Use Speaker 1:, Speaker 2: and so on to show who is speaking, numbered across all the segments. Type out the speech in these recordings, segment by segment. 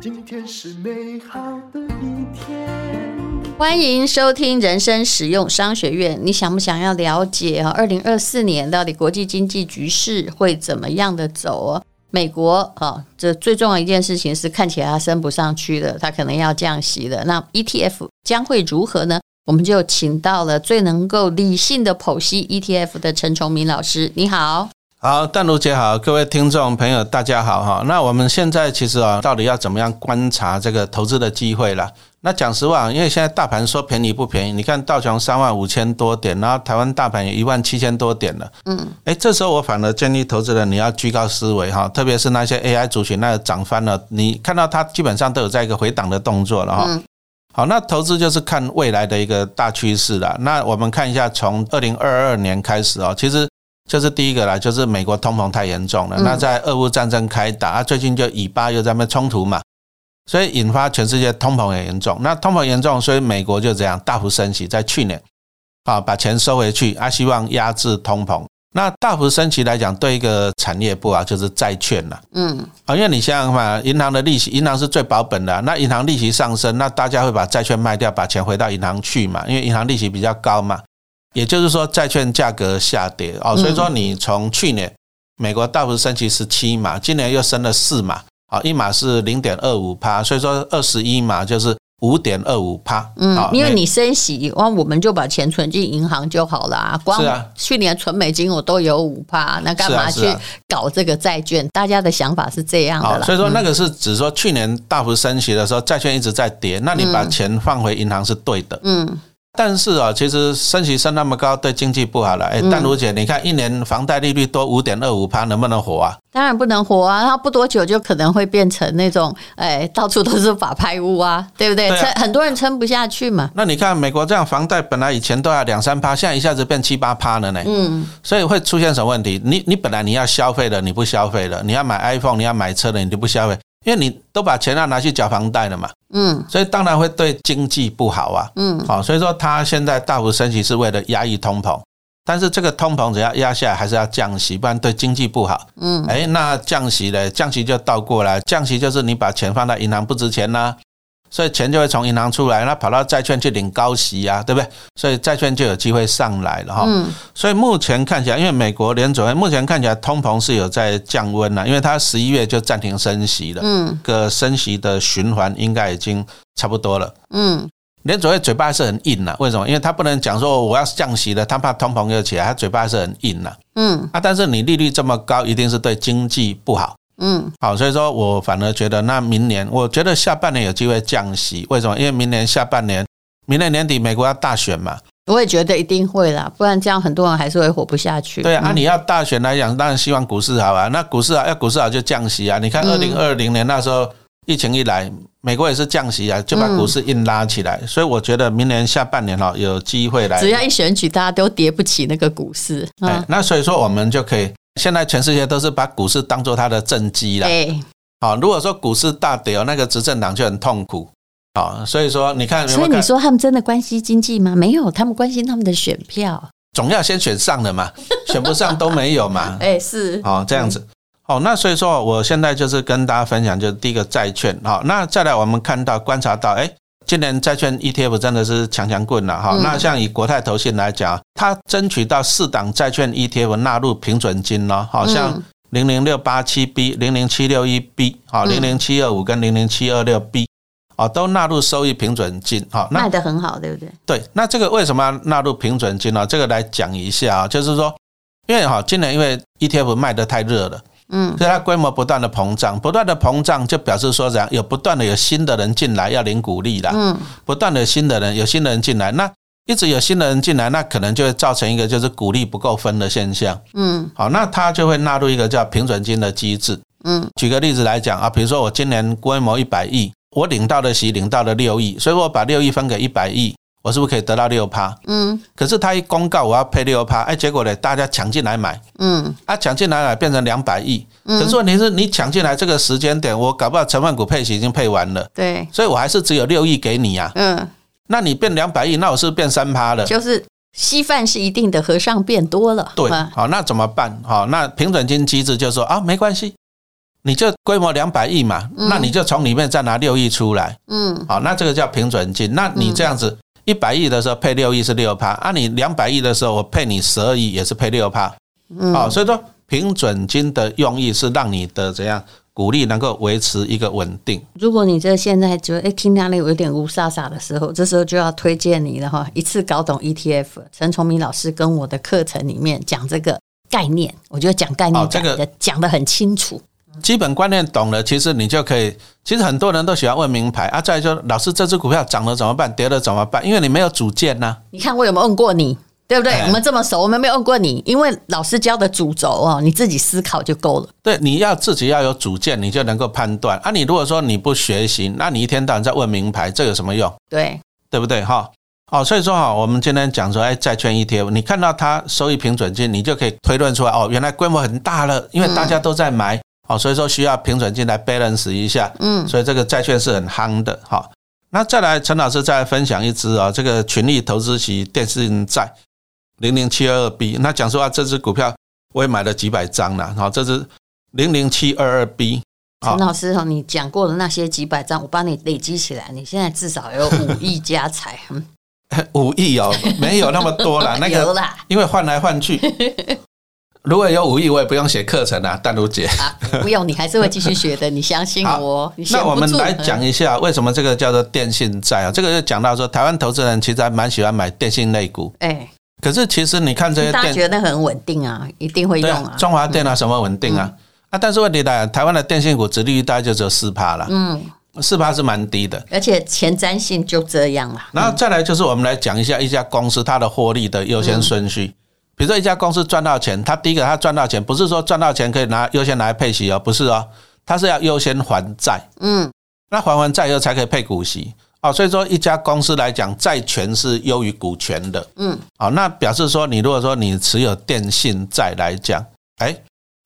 Speaker 1: 今天是美好的一天。
Speaker 2: 欢迎收听人生实用商学院。你想不想要了解啊？二零二四年到底国际经济局势会怎么样的走啊？美国啊，这最重要一件事情是看起来它升不上去的，它可能要降息了。那 ETF 将会如何呢？我们就请到了最能够理性的剖析 ETF 的陈崇明老师。你好。
Speaker 3: 好，淡如姐好，各位听众朋友大家好哈。那我们现在其实啊，到底要怎么样观察这个投资的机会啦？那讲实话，因为现在大盘说便宜不便宜？你看道琼三万五千多点，然后台湾大盘也一万七千多点了。嗯，诶，这时候我反而建议投资人你要居高思维哈，特别是那些 AI 族群，那个涨翻了，你看到它基本上都有在一个回档的动作了哈。好，那投资就是看未来的一个大趋势了。那我们看一下，从二零二二年开始哦，其实。就是第一个啦，就是美国通膨太严重了。那在俄乌战争开打，啊，最近就以巴又在那边冲突嘛，所以引发全世界通膨也严重。那通膨严重，所以美国就这样大幅升息，在去年啊把钱收回去，啊希望压制通膨。那大幅升息来讲，对一个产业不好，就是债券了。嗯，啊，因为你想想嘛，银行的利息，银行是最保本的。那银行利息上升，那大家会把债券卖掉，把钱回到银行去嘛，因为银行利息比较高嘛。也就是说，债券价格下跌哦，所以说你从去年美国大幅升息十七码，今年又升了四码，啊，一码是零点二五趴，所以说二十一码就是五点二五趴。嗯，
Speaker 2: 因为你升息，哇，我们就把钱存进银行就好了。光去年存美金我都有五趴，那干嘛去搞这个债券？大家的想法是这样的啦。
Speaker 3: 所以说那个是指说去年大幅升息的时候，债券一直在跌，那你把钱放回银行是对的。嗯。但是啊，其实升息升那么高，对经济不好了。哎，淡如姐，你看一年房贷利率多五点二五趴，能不能活啊？
Speaker 2: 当然不能活啊！它不多久就可能会变成那种，哎，到处都是法拍屋啊，对不对？撑、啊、很多人撑不下去嘛。
Speaker 3: 那你看美国这样，房贷本来以前都要两三趴，现在一下子变七八趴了呢。嗯，所以会出现什么问题？你你本来你要消费的，你不消费了；你要买 iPhone，你要买车的，你就不消费。因为你都把钱要拿去缴房贷了嘛，嗯，所以当然会对经济不好啊，嗯，好，所以说他现在大幅升息是为了压抑通膨，但是这个通膨只要压下来，还是要降息，不然对经济不好，嗯，哎，那降息呢？降息就倒过来，降息就是你把钱放在银行不值钱呐。所以钱就会从银行出来，那跑到债券去领高息啊，对不对？所以债券就有机会上来了哈。嗯。所以目前看起来，因为美国联准会目前看起来通膨是有在降温了，因为它十一月就暂停升息了。嗯。个升息的循环应该已经差不多了。嗯。联准会嘴巴还是很硬呐，为什么？因为他不能讲说我要降息了，他怕通膨又起来，他嘴巴还是很硬呐。嗯。啊，但是你利率这么高，一定是对经济不好。嗯，好，所以说我反而觉得，那明年我觉得下半年有机会降息，为什么？因为明年下半年，明年年底美国要大选嘛，
Speaker 2: 我也觉得一定会啦，不然这样很多人还是会活不下去。
Speaker 3: 对啊，你要大选来讲，当然希望股市好啊，那股市好要股市好就降息啊。你看二零二零年那时候疫情一来，美国也是降息啊，就把股市硬拉起来，所以我觉得明年下半年哈有机会来，
Speaker 2: 只要一选举，大家都跌不起那个股市。
Speaker 3: 哎，那所以说我们就可以。现在全世界都是把股市当做它的政绩了。好，如果说股市大跌哦，那个执政党就很痛苦。好，所以说你看，
Speaker 2: 所以你说他们真的关心经济吗？没有，他们关心他们的选票。
Speaker 3: 总要先选上了嘛，选不上都没有嘛。
Speaker 2: 哎，是。
Speaker 3: 好，这样子。好，那所以说我现在就是跟大家分享，就是第一个债券。好，那再来我们看到观察到，哎。今年债券 ETF 真的是强强棍了哈，那像以国泰投信来讲，它争取到四档债券 ETF 纳入平准金了，好像零零六八七 B、零零七六一 B、好零零七二五跟零零七二六 B，哦都纳入收益平准金，哈
Speaker 2: 卖得很好，对不对？
Speaker 3: 对，那这个为什么要纳入平准金呢？这个来讲一下啊，就是说，因为哈今年因为 ETF 卖得太热了。嗯，所以它规模不断的膨胀，不断的膨胀就表示说这样有不断的有新的人进来要领股利啦。嗯，不断的新的人有新的人进来，那一直有新的人进来，那可能就会造成一个就是股利不够分的现象。嗯，好，那它就会纳入一个叫平准金的机制。嗯，举个例子来讲啊，比如说我今年规模一百亿，我领到的息领到了六亿，所以我把六亿分给一百亿。我是不是可以得到六趴？嗯，可是他一公告我要配六趴，哎，结果呢，大家抢进来买，嗯，啊，抢进来买变成两百亿，可是问题是你抢进来这个时间点，我搞不好成分股配息已经配完了，
Speaker 2: 对，
Speaker 3: 所以我还是只有六亿给你啊，嗯，那你变两百亿，那我是不是变三趴了？
Speaker 2: 就是稀饭是一定的，和尚变多了。
Speaker 3: 对，好，那怎么办？好，那平准金机制就说啊，没关系，你就规模两百亿嘛，那你就从里面再拿六亿出来。嗯，好，那这个叫平准金。那你这样子一百亿的时候配六亿是六趴，啊，你两百亿的时候我配你十二亿也是配六趴。嗯，好，所以说平准金的用意是让你的怎样？鼓励能够维持一个稳定。如
Speaker 2: 果你这现在觉得哎听哪里有点乌沙沙的时候，这时候就要推荐你了哈，一次搞懂 ETF。陈崇明老师跟我的课程里面讲这个概念，我觉得讲概念讲的讲得很清楚。
Speaker 3: 基本观念懂了，其实你就可以。其实很多人都喜欢问名牌啊，再说老师这只股票涨了怎么办，跌了怎么办？因为你没有主见呐。
Speaker 2: 你看我有没有问过你？对不对？我们这么熟，我们没有问过你，因为老师教的主轴哦，你自己思考就够了。
Speaker 3: 对，你要自己要有主见，你就能够判断啊。你如果说你不学习，那你一天到晚在问名牌，这有什么用？
Speaker 2: 对，
Speaker 3: 对不对？哈，哦，所以说哈，我们今天讲说，哎，债券 ETF，你看到它收益平准金，你就可以推论出来哦，原来规模很大了，因为大家都在买哦，所以说需要平准金来 balance 一下。嗯，所以这个债券是很夯的。哈，那再来，陈老师再分享一支啊，这个群力投资级电信债。零零七二二 B，那讲实话，这支股票我也买了几百张了。好，这支零零七二二 B，
Speaker 2: 陈老师哈，你讲过的那些几百张，我帮你累积起来，你现在至少有五亿家财。
Speaker 3: 五亿哦，没有那么多了，那个因为换来换去。如果有五亿，我也不用写课程了，淡如姐。
Speaker 2: 啊，不用，你还是会继续学的，你相信我。
Speaker 3: 那我们来讲一下，为什么这个叫做电信债啊？这个就讲到说，台湾投资人其实还蛮喜欢买电信类股。哎。可是其实你看这些电，大
Speaker 2: 家觉得很稳定啊，一定会用啊。
Speaker 3: 中华电啊，什么稳定啊？啊，但是问题来，台湾的电信股殖利率大概就只有四趴了。嗯，四趴是蛮低的，
Speaker 2: 而且前瞻性就这样了。
Speaker 3: 然后再来就是我们来讲一下一家公司它的获利的优先顺序。比如说一家公司赚到钱，他第一个他赚到钱，不是说赚到钱可以拿优先拿来配息哦，不是哦，他是要优先还债。嗯，那还完债以后才可以配股息。哦，所以说一家公司来讲，债权是优于股权的。嗯，好，那表示说，你如果说你持有电信债来讲，哎，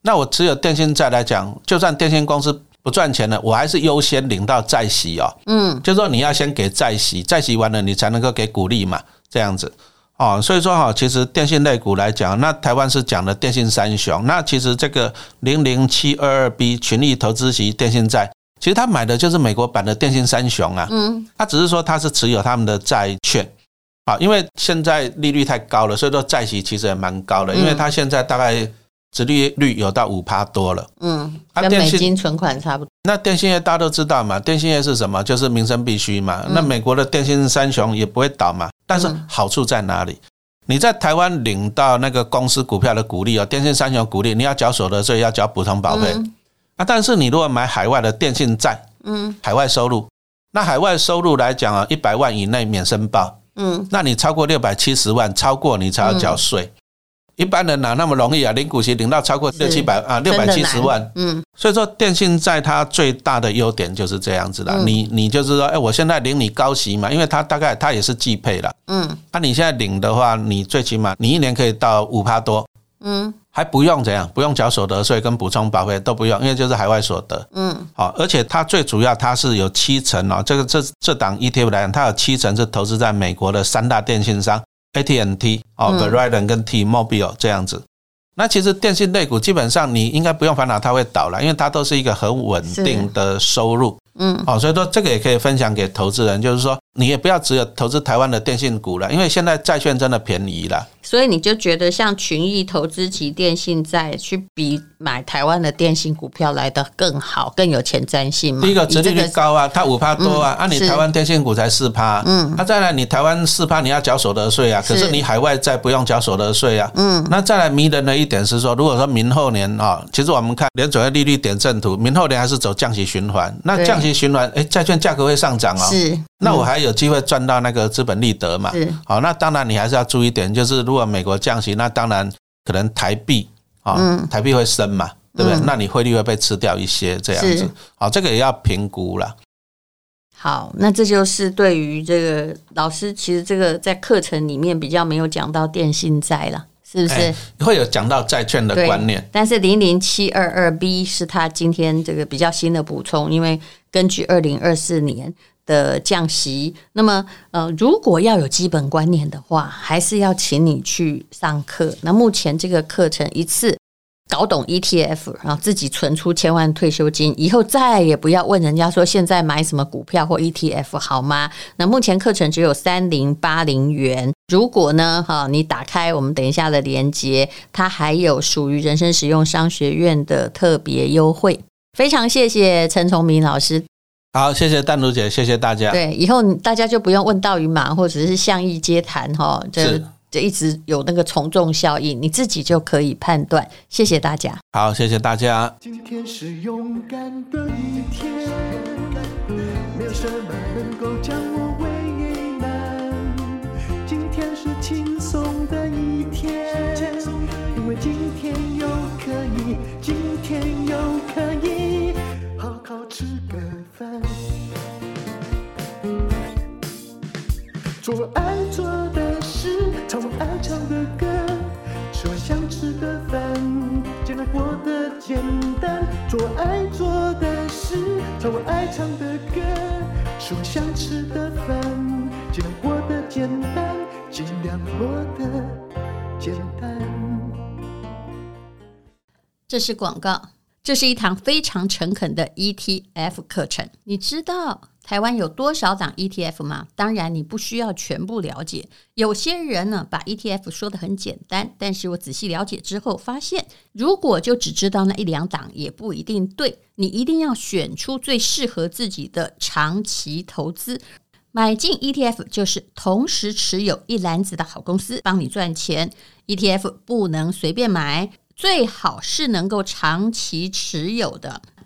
Speaker 3: 那我持有电信债来讲，就算电信公司不赚钱了，我还是优先领到债息哦。嗯，就是说你要先给债息，债息完了你才能够给股利嘛，这样子。哦，所以说哈，其实电信类股来讲，那台湾是讲的电信三雄，那其实这个零零七二二 B 群益投资级电信债。其实他买的就是美国版的电信三雄啊，嗯，他只是说他是持有他们的债券，啊，因为现在利率太高了，所以说债息其实也蛮高的，因为它现在大概殖利率有到五趴多了，嗯，
Speaker 2: 跟美金存款差不多。
Speaker 3: 那电信业大家都知道嘛，电信业是什么？就是民生必须嘛。那美国的电信三雄也不会倒嘛，但是好处在哪里？你在台湾领到那个公司股票的股利哦，电信三雄股利，你要缴所得税，要缴补充保费。啊，但是你如果买海外的电信债，嗯，海外收入，那海外收入来讲啊，一百万以内免申报，嗯，那你超过六百七十万，超过你才要缴税。一般人哪那么容易啊？领股息领到超过六七百啊，六百七十万，嗯，所以说电信在它最大的优点就是这样子的，你你就是说，哎，我现在领你高息嘛，因为它大概它也是季配了，嗯，那你现在领的话，你最起码你一年可以到五趴多，嗯。还不用怎样，不用缴所得税跟补充保费都不用，因为就是海外所得。嗯，好，而且它最主要它是有七成哦，这个这这档 ETF 来讲，它有七成是投资在美国的三大电信商 AT&T 哦，Verizon 跟 T-Mobile 这样子。那其实电信类股基本上你应该不用烦恼它会倒了，因为它都是一个很稳定的收入。嗯，哦，所以说这个也可以分享给投资人，就是说你也不要只有投资台湾的电信股了，因为现在债券真的便宜了。
Speaker 2: 所以你就觉得像群益投资级电信债去比买台湾的电信股票来得更好，更有前瞻性吗？
Speaker 3: 第一个殖利率高啊，它五趴多啊，按、嗯啊、你台湾电信股才四趴，嗯，那、啊、再来你台湾四趴你要缴所得税啊，可是你海外债不用缴所得税啊，嗯，那再来迷人的一点是说，如果说明后年啊，其实我们看联准会利率点阵图，明后年还是走降息循环，那降息循环，哎，债券价格会上涨哦，是。那我还有机会赚到那个资本利得嘛？是。好，那当然你还是要注意一点，就是如果美国降息，那当然可能台币啊，台币会升嘛，对不对？那你汇率会被吃掉一些这样子。好，这个也要评估了。
Speaker 2: 好，那这就是对于这个老师，其实这个在课程里面比较没有讲到电信债了，是不是？
Speaker 3: 会有讲到债券的观念，
Speaker 2: 但是零零七二二 B 是他今天这个比较新的补充，因为根据二零二四年。的降息。那么，呃，如果要有基本观念的话，还是要请你去上课。那目前这个课程一次。搞懂 ETF，然后自己存出千万退休金，以后再也不要问人家说现在买什么股票或 ETF 好吗？那目前课程只有三零八零元。如果呢，哈，你打开我们等一下的连接，它还有属于人生实用商学院的特别优惠。非常谢谢陈崇明老师。
Speaker 3: 好，谢谢淡如姐，谢谢大家。
Speaker 2: 对，以后大家就不用问道与马，或者是项义接谈哈。这这一直有那个从众效应，你自己就可以判断。谢谢大家。
Speaker 3: 好，谢谢大家。
Speaker 1: 今天是勇敢的一天，没有什么能够将尽量过得简单，做爱做的事，唱我爱唱的歌，吃我想吃的饭，尽量过得简单，尽量过得简单。
Speaker 2: 这是广告，这是一堂非常诚恳的 ETF 课程，你知道台湾有多少档 ETF 吗？当然，你不需要全部了解。有些人呢，把 ETF 说得很简单，但是我仔细了解之后发现，如果就只知道那一两档，也不一定对。你一定要选出最适合自己的长期投资。买进 ETF 就是同时持有一篮子的好公司，帮你赚钱。ETF 不能随便买，最好是能够长期持有的。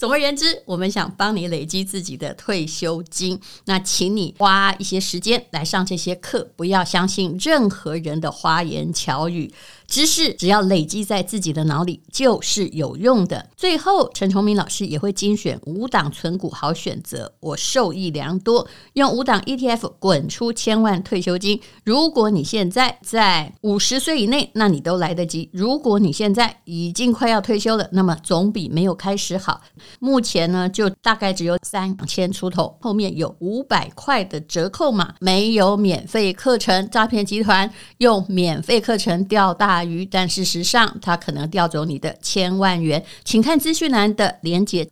Speaker 2: 总而言之，我们想帮你累积自己的退休金，那请你花一些时间来上这些课，不要相信任何人的花言巧语。知识只要累积在自己的脑里，就是有用的。最后，陈崇明老师也会精选五档存股好选择，我受益良多。用五档 ETF 滚出千万退休金。如果你现在在五十岁以内，那你都来得及；如果你现在已经快要退休了，那么总比没有开始好。目前呢，就大概只有三千出头，后面有五百块的折扣码，没有免费课程。诈骗集团用免费课程钓大鱼，但事实上，他可能钓走你的千万元，请看资讯栏的连接。